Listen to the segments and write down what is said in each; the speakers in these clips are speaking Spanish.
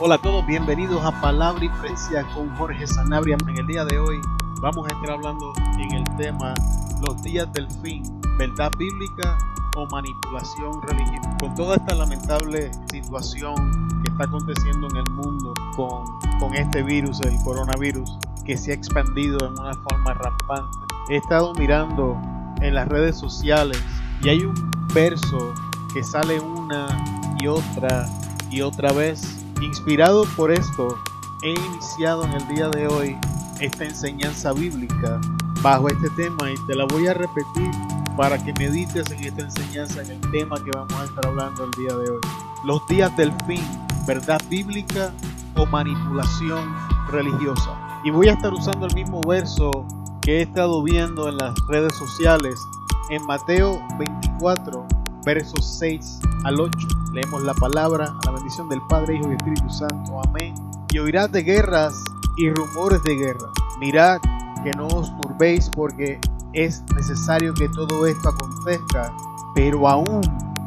Hola a todos, bienvenidos a Palabra y Precia con Jorge Sanabria. En el día de hoy vamos a estar hablando en el tema los días del fin, verdad bíblica o manipulación religiosa. Con toda esta lamentable situación que está aconteciendo en el mundo con, con este virus, el coronavirus, que se ha expandido en una forma rampante. He estado mirando en las redes sociales y hay un verso que sale una y otra y otra vez Inspirado por esto, he iniciado en el día de hoy esta enseñanza bíblica bajo este tema y te la voy a repetir para que medites en esta enseñanza, en el tema que vamos a estar hablando el día de hoy. Los días del fin, verdad bíblica o manipulación religiosa. Y voy a estar usando el mismo verso que he estado viendo en las redes sociales en Mateo 24, versos 6 al 8. Leemos la palabra a la bendición del Padre, Hijo y Espíritu Santo. Amén. Y oirás de guerras y rumores de guerra. Mirad que no os turbéis porque es necesario que todo esto acontezca, pero aún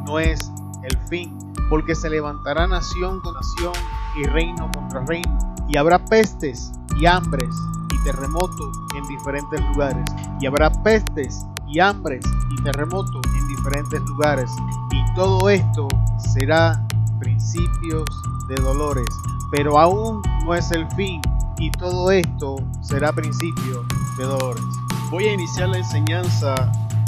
no es el fin, porque se levantará nación con nación y reino contra reino, y habrá pestes y hambres y terremotos en diferentes lugares, y habrá pestes y hambres y terremotos en diferentes lugares, y todo esto será principios de dolores, pero aún no es el fin y todo esto será principio de dolores. Voy a iniciar la enseñanza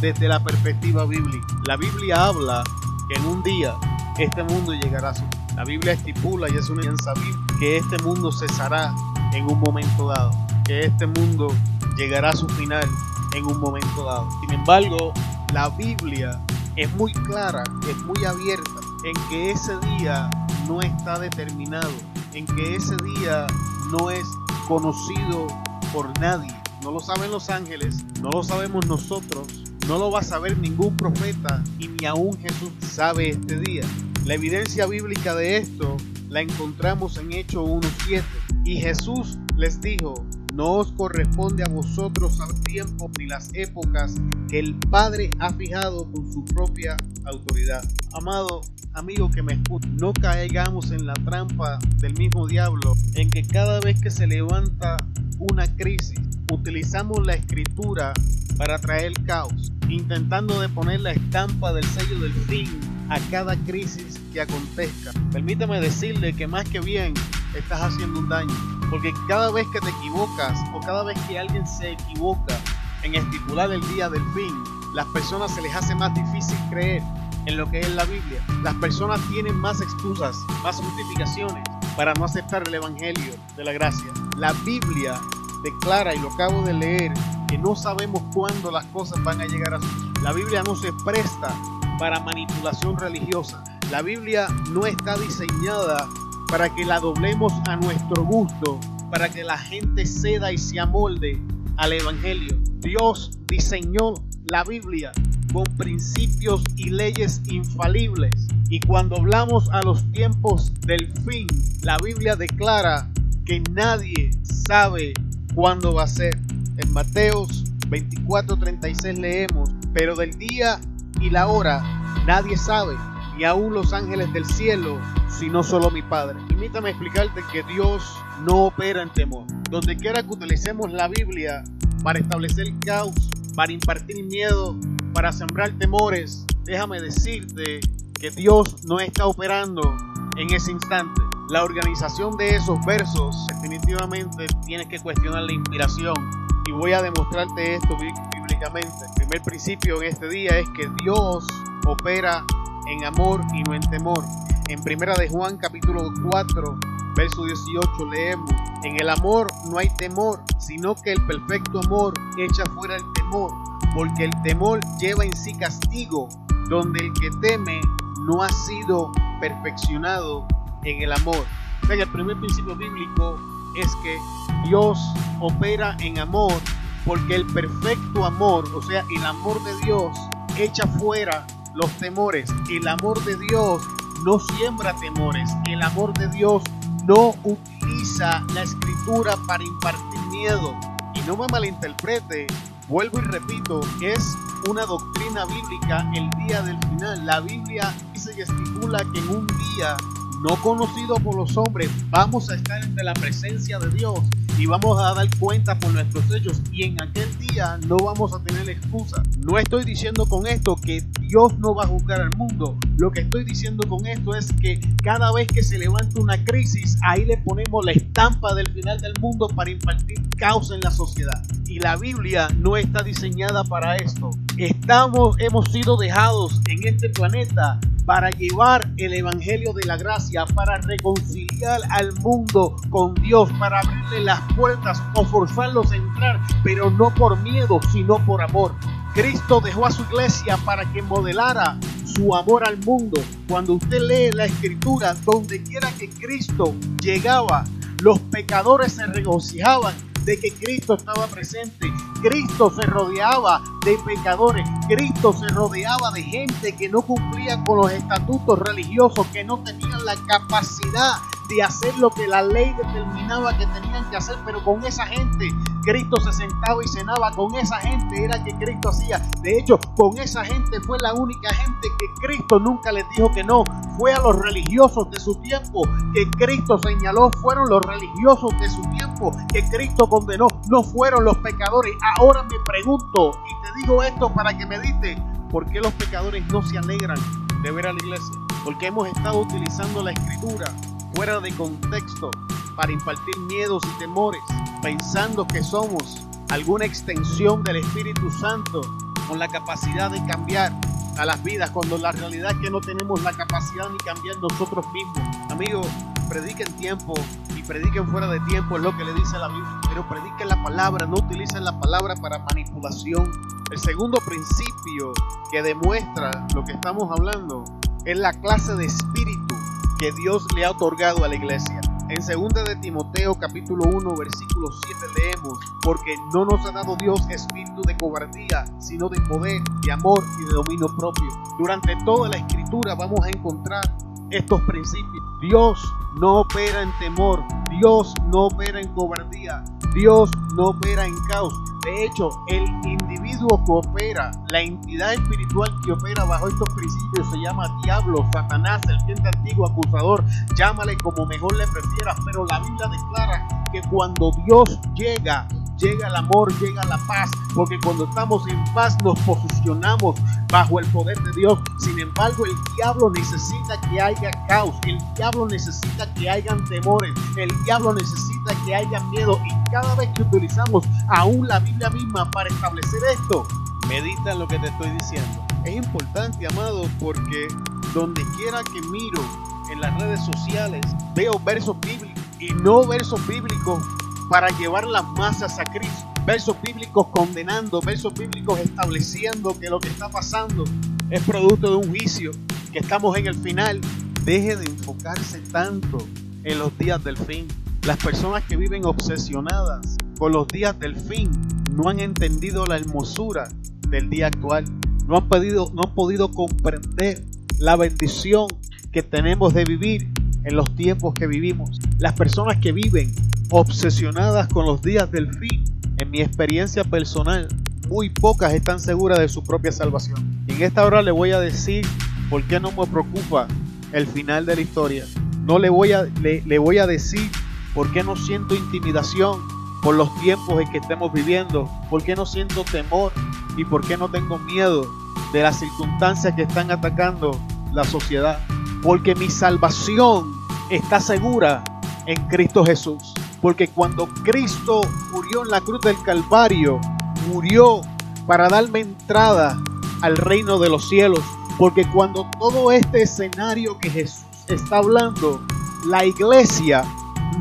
desde la perspectiva bíblica. La Biblia habla que en un día este mundo llegará a su La Biblia estipula y es una enseñanza bíblica que este mundo cesará en un momento dado, que este mundo llegará a su final en un momento dado. Sin embargo, la Biblia es muy clara, es muy abierta en que ese día no está determinado, en que ese día no es conocido por nadie. No lo saben los ángeles, no lo sabemos nosotros, no lo va a saber ningún profeta y ni aún Jesús sabe este día. La evidencia bíblica de esto la encontramos en Hechos 1.7 y Jesús les dijo, no os corresponde a vosotros al tiempo ni las épocas que el Padre ha fijado con su propia autoridad. Amado amigo que me escucha, no caigamos en la trampa del mismo diablo en que cada vez que se levanta una crisis utilizamos la escritura para traer caos, intentando de poner la estampa del sello del fin a cada crisis que acontezca. Permítame decirle que más que bien estás haciendo un daño. Porque cada vez que te equivocas o cada vez que alguien se equivoca en estipular el día del fin, las personas se les hace más difícil creer en lo que es la Biblia. Las personas tienen más excusas, más justificaciones para no aceptar el Evangelio de la gracia. La Biblia declara, y lo acabo de leer, que no sabemos cuándo las cosas van a llegar a su La Biblia no se presta para manipulación religiosa. La Biblia no está diseñada para que la doblemos a nuestro gusto, para que la gente ceda y se amolde al Evangelio. Dios diseñó la Biblia con principios y leyes infalibles. Y cuando hablamos a los tiempos del fin, la Biblia declara que nadie sabe cuándo va a ser. En Mateos 24:36 leemos, pero del día y la hora nadie sabe, ni aun los ángeles del cielo, sino solo mi Padre. Permítame explicarte que Dios no opera en temor. Donde quiera que utilicemos la Biblia para establecer caos, para impartir miedo, para sembrar temores, déjame decirte que Dios no está operando en ese instante. La organización de esos versos definitivamente tienes que cuestionar la inspiración y voy a demostrarte esto bíblicamente. El primer principio en este día es que Dios opera en amor y no en temor. En Primera de Juan capítulo 4, verso 18 leemos, en el amor no hay temor, sino que el perfecto amor echa fuera el temor, porque el temor lleva en sí castigo, donde el que teme no ha sido perfeccionado en el amor. O el primer principio bíblico es que Dios opera en amor porque el perfecto amor, o sea, el amor de Dios, echa fuera los temores. El amor de Dios no siembra temores. El amor de Dios no utiliza la escritura para impartir miedo. Y no me malinterprete, vuelvo y repito, es una doctrina bíblica el día del final. La Biblia dice y estipula que en un día no conocido por los hombres, vamos a estar ante la presencia de Dios y vamos a dar cuenta por nuestros hechos y en aquel día no vamos a tener excusa. No estoy diciendo con esto que Dios no va a juzgar al mundo. Lo que estoy diciendo con esto es que cada vez que se levanta una crisis, ahí le ponemos la estampa del final del mundo para impartir caos en la sociedad. Y la Biblia no está diseñada para esto. Estamos, hemos sido dejados en este planeta para llevar el Evangelio de la Gracia, para reconciliar al mundo con Dios, para abrirle las puertas o forzarlos a entrar, pero no por miedo, sino por amor. Cristo dejó a su iglesia para que modelara su amor al mundo. Cuando usted lee la escritura, donde quiera que Cristo llegaba, los pecadores se regocijaban de que Cristo estaba presente. Cristo se rodeaba de pecadores. Cristo se rodeaba de gente que no cumplía con los estatutos religiosos, que no tenían la capacidad de hacer lo que la ley determinaba que tenían que hacer, pero con esa gente Cristo se sentaba y cenaba, con esa gente era que Cristo hacía. De hecho, con esa gente fue la única gente que Cristo nunca les dijo que no. Fue a los religiosos de su tiempo que Cristo señaló, fueron los religiosos de su tiempo que Cristo condenó, no fueron los pecadores. Ahora me pregunto, y te digo esto para que medite, ¿por qué los pecadores no se alegran de ver a la iglesia? Porque hemos estado utilizando la escritura fuera de contexto para impartir miedos y temores, pensando que somos alguna extensión del Espíritu Santo con la capacidad de cambiar a las vidas, cuando la realidad es que no tenemos la capacidad ni cambiar nosotros mismos. Amigos, prediquen tiempo y prediquen fuera de tiempo, es lo que le dice la Biblia, pero prediquen la palabra, no utilicen la palabra para manipulación. El segundo principio que demuestra lo que estamos hablando es la clase de espíritu que Dios le ha otorgado a la iglesia. En 2 de Timoteo capítulo 1 versículo 7 leemos, porque no nos ha dado Dios espíritu de cobardía, sino de poder, de amor y de dominio propio. Durante toda la escritura vamos a encontrar estos principios. Dios no opera en temor, Dios no opera en cobardía, Dios no opera en caos. De hecho, el individuo que opera, la entidad espiritual que opera bajo estos principios se llama diablo, Satanás, el cliente antiguo, acusador, llámale como mejor le prefieras, pero la Biblia declara que cuando Dios llega, llega el amor, llega la paz, porque cuando estamos en paz nos posicionamos bajo el poder de Dios. Sin embargo, el diablo necesita que haya caos, el diablo necesita que hayan temores, el diablo necesita que haya miedo y cada vez que utilizamos aún la Biblia misma para establecer esto, medita en lo que te estoy diciendo. Es importante, amado, porque donde quiera que miro en las redes sociales, veo versos bíblicos y no versos bíblicos para llevar las masas a Cristo. Versos bíblicos condenando, versos bíblicos estableciendo que lo que está pasando es producto de un juicio, que estamos en el final. Deje de enfocarse tanto en los días del fin. Las personas que viven obsesionadas con los días del fin no han entendido la hermosura del día actual. No han, podido, no han podido comprender la bendición que tenemos de vivir en los tiempos que vivimos. Las personas que viven obsesionadas con los días del fin, en mi experiencia personal, muy pocas están seguras de su propia salvación. En esta hora le voy a decir por qué no me preocupa el final de la historia. No le voy a, le, le voy a decir por qué no siento intimidación por los tiempos en que estemos viviendo, por qué no siento temor y por qué no tengo miedo de las circunstancias que están atacando la sociedad. Porque mi salvación está segura en Cristo Jesús. Porque cuando Cristo murió en la cruz del Calvario, murió para darme entrada al reino de los cielos. Porque cuando todo este escenario que Jesús está hablando, la iglesia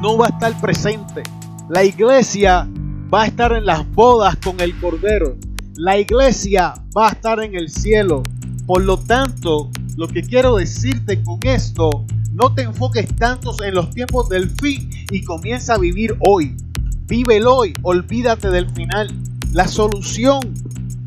no va a estar presente. La iglesia va a estar en las bodas con el Cordero. La iglesia va a estar en el cielo. Por lo tanto, lo que quiero decirte con esto no te enfoques tanto en los tiempos del fin y comienza a vivir hoy. Vive el hoy, olvídate del final. La solución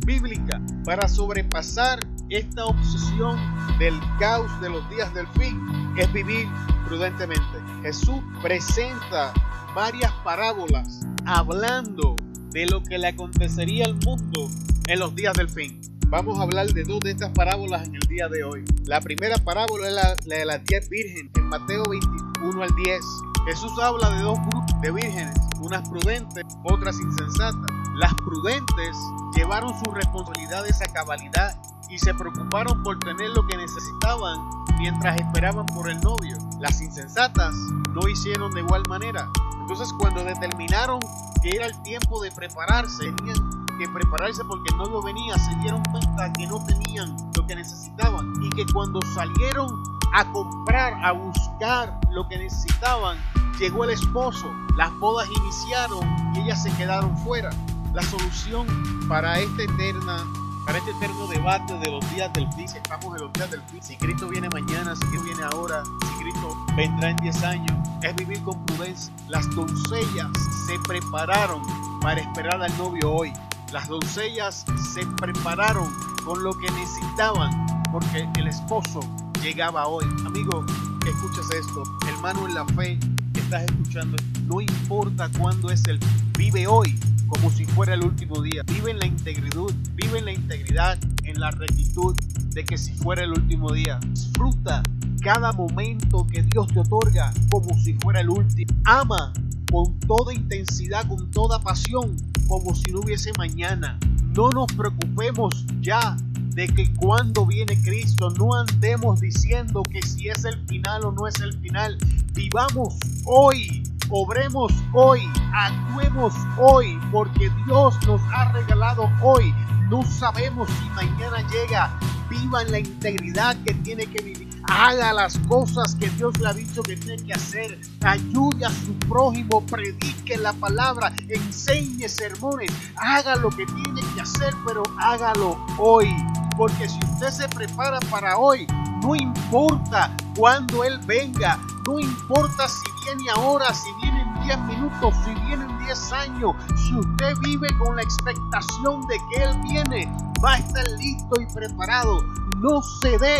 bíblica para sobrepasar esta obsesión del caos de los días del fin es vivir prudentemente. Jesús presenta varias parábolas hablando de lo que le acontecería al mundo en los días del fin. Vamos a hablar de dos de estas parábolas en el día de hoy. La primera parábola es la, de las diez vírgenes, en Mateo 21 al 10. Jesús habla de dos grupos de vírgenes, unas prudentes, otras insensatas. Las prudentes llevaron sus responsabilidades a cabalidad y se preocuparon por tener lo que necesitaban mientras esperaban por el novio. Las insensatas no hicieron de igual manera. Entonces cuando determinaron que era el tiempo de prepararse, tenían que prepararse porque el novio venía, se dieron cuenta que no tenían lo que necesitaban y que cuando salieron a comprar, a buscar lo que necesitaban, llegó el esposo, las bodas iniciaron y ellas se quedaron fuera. La solución para esta eterna para este eterno debate de los días del fin, estamos en los días del fin, si Cristo viene mañana, si Cristo viene ahora, si Cristo vendrá en 10 años, es vivir con prudencia. Las doncellas se prepararon para esperar al novio hoy. Las doncellas se prepararon con lo que necesitaban porque el esposo llegaba hoy. Amigo, escuchas esto, hermano en la fe estás escuchando, no importa cuándo es el, vive hoy como si fuera el último día. Vive en la integridad, vive en la integridad, en la rectitud de que si fuera el último día. Disfruta cada momento que Dios te otorga como si fuera el último. Ama con toda intensidad, con toda pasión, como si no hubiese mañana. No nos preocupemos ya de que cuando viene Cristo no andemos diciendo que si es el final o no es el final. Vivamos hoy Obremos hoy, actuemos hoy, porque Dios nos ha regalado hoy. No sabemos si mañana llega. Viva en la integridad que tiene que vivir. Haga las cosas que Dios le ha dicho que tiene que hacer. Ayude a su prójimo, predique la palabra, enseñe sermones. Haga lo que tiene que hacer, pero hágalo hoy. Porque si usted se prepara para hoy, no importa cuando Él venga, no importa si viene ahora, si viene en 10 minutos, si viene en 10 años, si usted vive con la expectación de que Él viene, va a estar listo y preparado. No se dé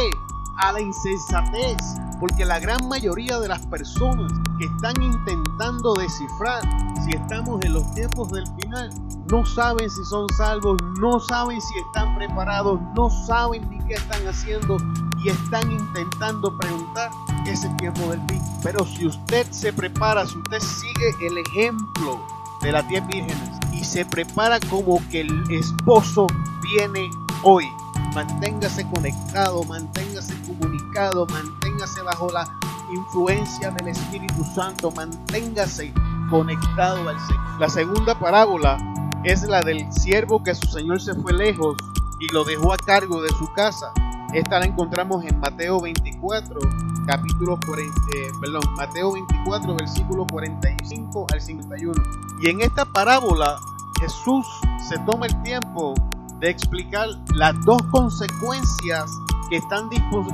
a la insensatez, porque la gran mayoría de las personas que están intentando descifrar si estamos en los tiempos del final, no saben si son salvos, no saben si están preparados, no saben ni qué están haciendo y están intentando preguntar ese tiempo del fin. Pero si usted se prepara, si usted sigue el ejemplo de las 10 vírgenes y se prepara como que el esposo viene hoy, manténgase conectado, manténgase comunicado, manténgase bajo la influencia del Espíritu Santo, manténgase conectado al Señor. La segunda parábola es la del siervo que su Señor se fue lejos y lo dejó a cargo de su casa. Esta la encontramos en Mateo 24, capítulo 40, eh, perdón, Mateo 24, versículo 45 al 51. Y en esta parábola Jesús se toma el tiempo de explicar las dos consecuencias que están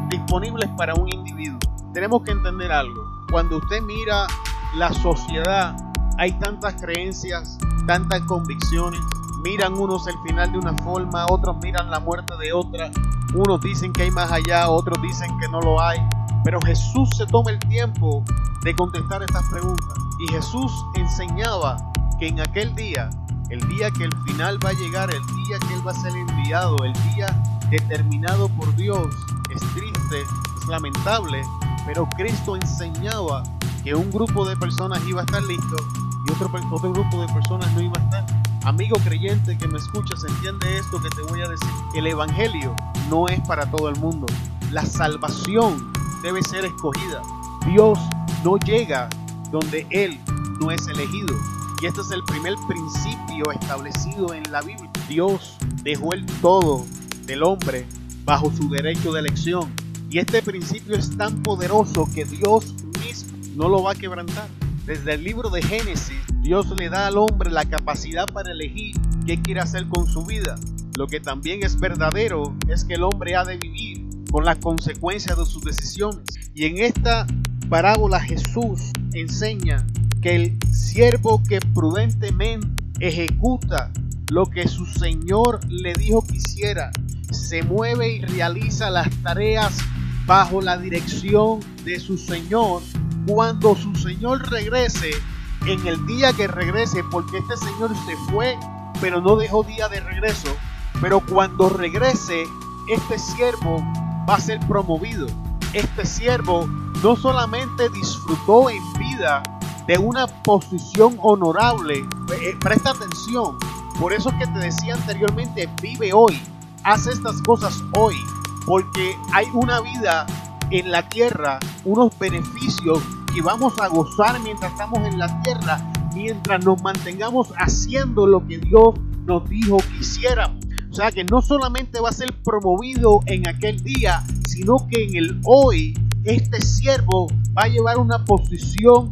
disponibles para un individuo. Tenemos que entender algo. Cuando usted mira la sociedad, hay tantas creencias, tantas convicciones. Miran unos el final de una forma, otros miran la muerte de otra. Unos dicen que hay más allá, otros dicen que no lo hay. Pero Jesús se toma el tiempo de contestar estas preguntas. Y Jesús enseñaba que en aquel día el día que el final va a llegar, el día que Él va a ser enviado, el día determinado por Dios, es triste, es lamentable, pero Cristo enseñaba que un grupo de personas iba a estar listo y otro, otro grupo de personas no iba a estar. Amigo creyente que me escuchas, entiende esto que te voy a decir. El Evangelio no es para todo el mundo. La salvación debe ser escogida. Dios no llega donde Él no es elegido. Y este es el primer principio establecido en la Biblia. Dios dejó el todo del hombre bajo su derecho de elección. Y este principio es tan poderoso que Dios mismo no lo va a quebrantar. Desde el libro de Génesis, Dios le da al hombre la capacidad para elegir qué quiere hacer con su vida. Lo que también es verdadero es que el hombre ha de vivir con las consecuencias de sus decisiones. Y en esta parábola Jesús enseña que el siervo que prudentemente ejecuta lo que su Señor le dijo que hiciera, se mueve y realiza las tareas bajo la dirección de su Señor, cuando su Señor regrese, en el día que regrese, porque este Señor se fue, pero no dejó día de regreso, Pero cuando regrese, este siervo va a ser promovido. Este siervo no solamente disfrutó en vida de una posición honorable, eh, presta atención, por eso que te decía anteriormente, vive hoy, haz estas cosas hoy, porque hay una vida en la tierra, unos beneficios que vamos a gozar mientras estamos en la tierra, mientras nos mantengamos haciendo lo que Dios nos dijo que hiciéramos. O sea que no solamente va a ser promovido en aquel día, sino que en el hoy este siervo va a llevar una posición,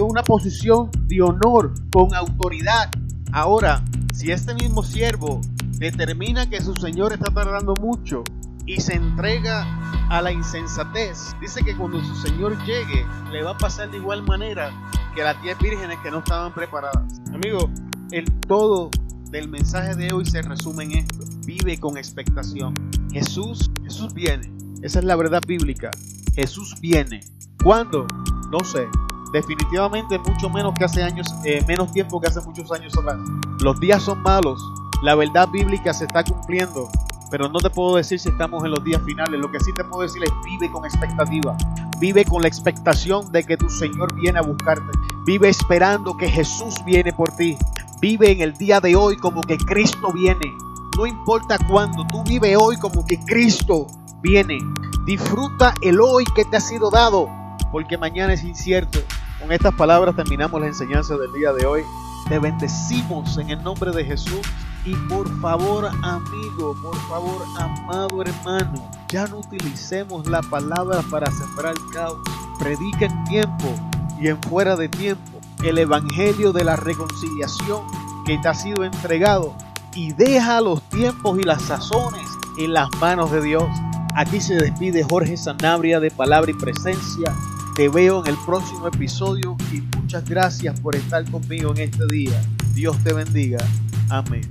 una posición de honor, con autoridad. Ahora, si este mismo siervo determina que su señor está tardando mucho y se entrega a la insensatez, dice que cuando su señor llegue, le va a pasar de igual manera que las diez vírgenes que no estaban preparadas. Amigo, el todo del mensaje de hoy se resume en esto. Vive con expectación. Jesús, Jesús viene. Esa es la verdad bíblica. Jesús viene. ¿Cuándo? No sé. Definitivamente mucho menos que hace años, eh, menos tiempo que hace muchos años atrás. Los días son malos. La verdad bíblica se está cumpliendo. Pero no te puedo decir si estamos en los días finales. Lo que sí te puedo decir es vive con expectativa. Vive con la expectación de que tu Señor viene a buscarte. Vive esperando que Jesús viene por ti. Vive en el día de hoy como que Cristo viene. No importa cuándo, tú vive hoy como que Cristo viene. Disfruta el hoy que te ha sido dado, porque mañana es incierto. Con estas palabras terminamos la enseñanza del día de hoy. Te bendecimos en el nombre de Jesús. Y por favor, amigo, por favor, amado hermano, ya no utilicemos la palabra para sembrar caos. Predica en tiempo y en fuera de tiempo el Evangelio de la reconciliación que te ha sido entregado y deja los tiempos y las sazones en las manos de Dios. Aquí se despide Jorge Sanabria de Palabra y Presencia. Te veo en el próximo episodio y muchas gracias por estar conmigo en este día. Dios te bendiga. Amén.